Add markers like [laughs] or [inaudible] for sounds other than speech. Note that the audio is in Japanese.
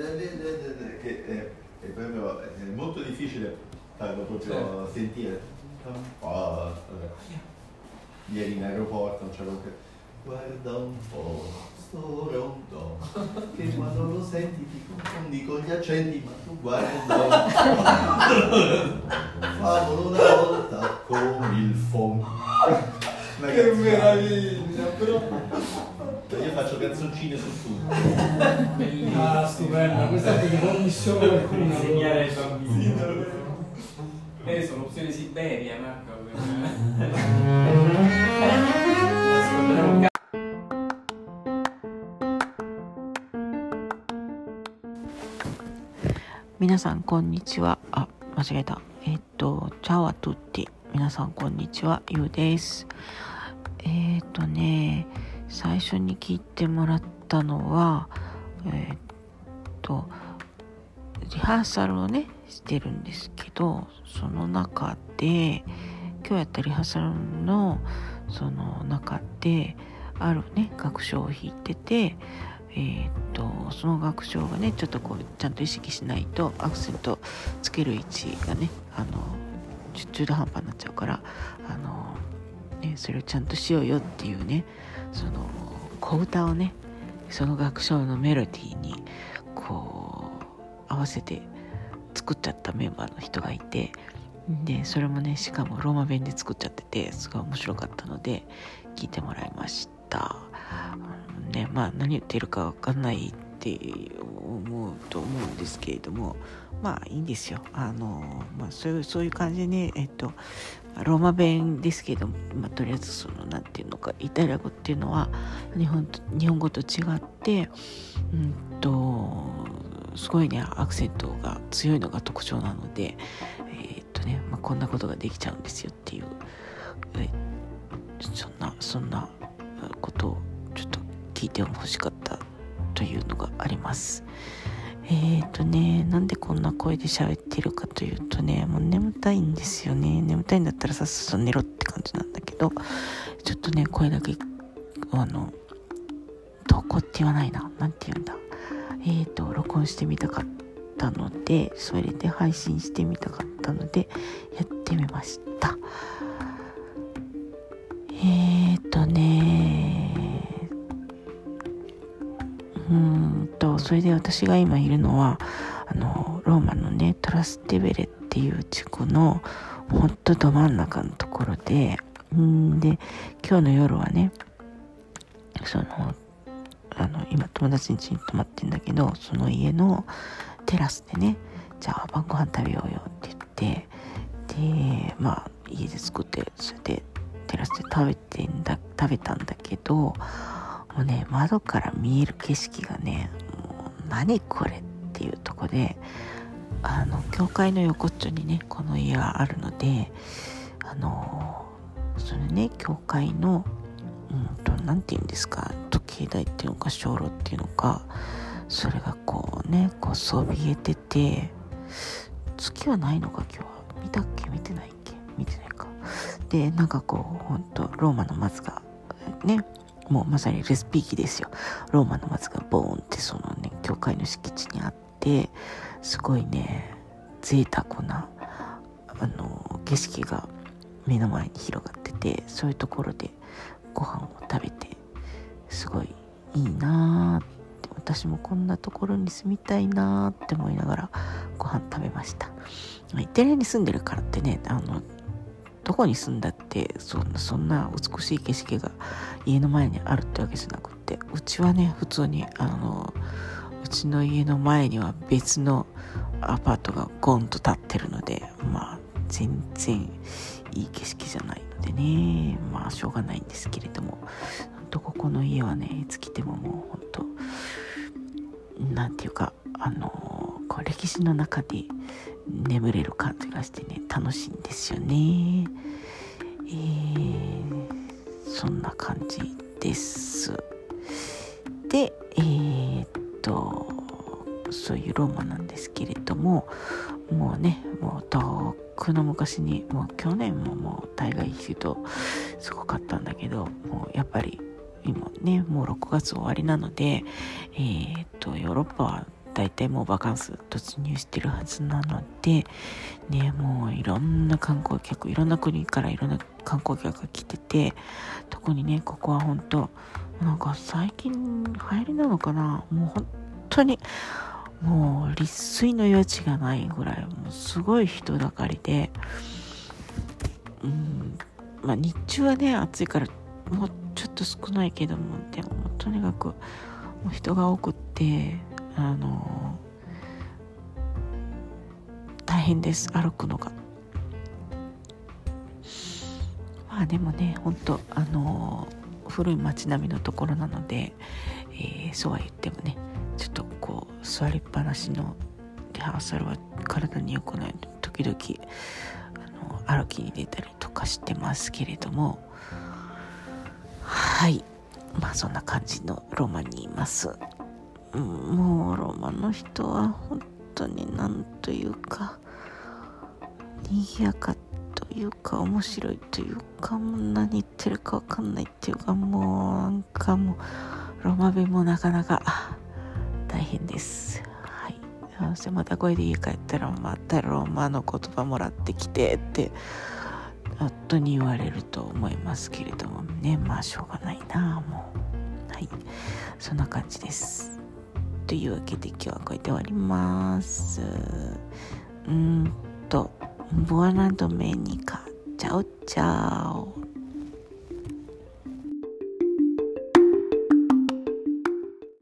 è proprio è molto difficile farlo proprio sentire. Oh, ieri in aeroporto non c'avevo che. Guarda un po', sto rondo, che quando lo senti ti confondi con gli accenti, ma tu guarda un po'. [laughs] Favolo una volta con il fon. Che meraviglia, però. Io faccio canzoncine su tutto. Ah, stupenda, questa è una commissione qualcuno. insegnare ai bambini. Eh, sono opzione Siberia, Marco. 皆さんこんにちはあ間違えたえっとチャオアトゥッティ皆さんこんにちはゆうですえっとね最初に聞いてもらったのはえっとリハーサルをねしてるんですけどその中で今日やったリハーサルのその中であるね楽章を弾いててえーっとその楽章がねちょっとこうちゃんと意識しないとアクセントつける位置がねあの中途半端になっちゃうからあの、ね、それをちゃんとしようよっていうねその小歌をねその楽章のメロディーにこう合わせて作っちゃったメンバーの人がいてでそれもねしかもローマ弁で作っちゃっててすごい面白かったので聞いてもらいました。うんねまあ何言ってるか分かんないって思うと思うんですけれどもまあいいんですよ。あの、まあ、そういうそういう感じでねえっとローマ弁ですけど、まあ、とりあえずそのなんていうのかイタリア語っていうのは日本日本語と違ってうんとすごいねアクセントが強いのが特徴なのでえっとね、まあ、こんなことができちゃうんですよっていうえそんなそんなことをちょっと聞いてほしかったというのがあります。えーとね、なんでこんな声で喋ってるかというとね、もう眠たいんですよね。眠たいんだったらさっさと寝ろって感じなんだけど、ちょっとね、声だけ、あの、投稿って言わないな。なんて言うんだ。えーと、録音してみたかったので、それで配信してみたかったので、やってみました。えーとねうんとそれで私が今いるのはあのローマのねトラステベレっていう地区のほんとど真ん中のところでんで今日の夜はねそのあの今友達ん家に泊まってんだけどその家のテラスでねじゃあ晩ご飯食べようよって言ってでまあ家で作ってそれでテラスで食べてんだ食べたんだけどもうね窓から見える景色がねもう何これっていうとこであの教会の横っちょにねこの家があるのであのそれね教会のうんと何て言うんですか時計台っていうのか鐘楼っていうのかそれがこうねこうそびえてて月はないのか今日は。見たっけ？見てないっけ？見てないか。でなんかこうほんとローマの松がねもうまさにレスピーキですよ。ローマの松がボーンってそのね教会の敷地にあってすごいね贅沢なあの景色が目の前に広がっててそういうところでご飯を食べてすごいいいなーって私もこんなところに住みたいなーって思いながらご飯食べました。イタリアに住んでるからってねあのどこに住んだってそんなそんな美しい景色が家の前にあるってわけじゃなくってうちはね普通にあのうちの家の前には別のアパートがゴンと建ってるのでまあ全然いい景色じゃないのでね。まあしょうがないんですけれども。ほんとここの家はねいつ来てももうほんとなんていうかあのこう歴史の中で眠れる感じがしてね楽しいんですよね。えー、そんな感じです。でえー、っとそういうローマなんですけれどももうねもう遠くの昔にもう去年ももう大概言うとすごかったんだけどもうやっぱり今ねもう6月終わりなのでえー、っとヨーロッパは大体もうバカンス突入してるはずなのでねもういろんな観光客いろんな国からいろんな観光客が来てて特にねここは本当なんか最近流行りなのかな？もう本当にもう立水の余地がないぐらいもうすごい人だかりでうんまあ日中はね暑いからもうちょっと少ないけどもでもとにかくもう人が多くってあの大変です歩くのが。まあでもね本当あの古い街並みのところなので、えー、そうは言ってもねちょっとこう座りっぱなしのリハーサルは体に良くない時々あの歩きに出たりとかしてますけれども。はい。まあそんな感じのロマンにいます、もうロマの人は本当になんというか賑やかというか面白いというかもう何言ってるか分かんないっていうかもうなんかもうロマ弁もなかなか大変です。はい。そしてまた声で家帰ったらまたロマの言葉もらってきてって夫に言われると思いますけれどもね。まあしょうがないなもう。はい。そんな感じです。というわけで今日はこれで終わります。うんとボアナドメニカ。チャオチャオ。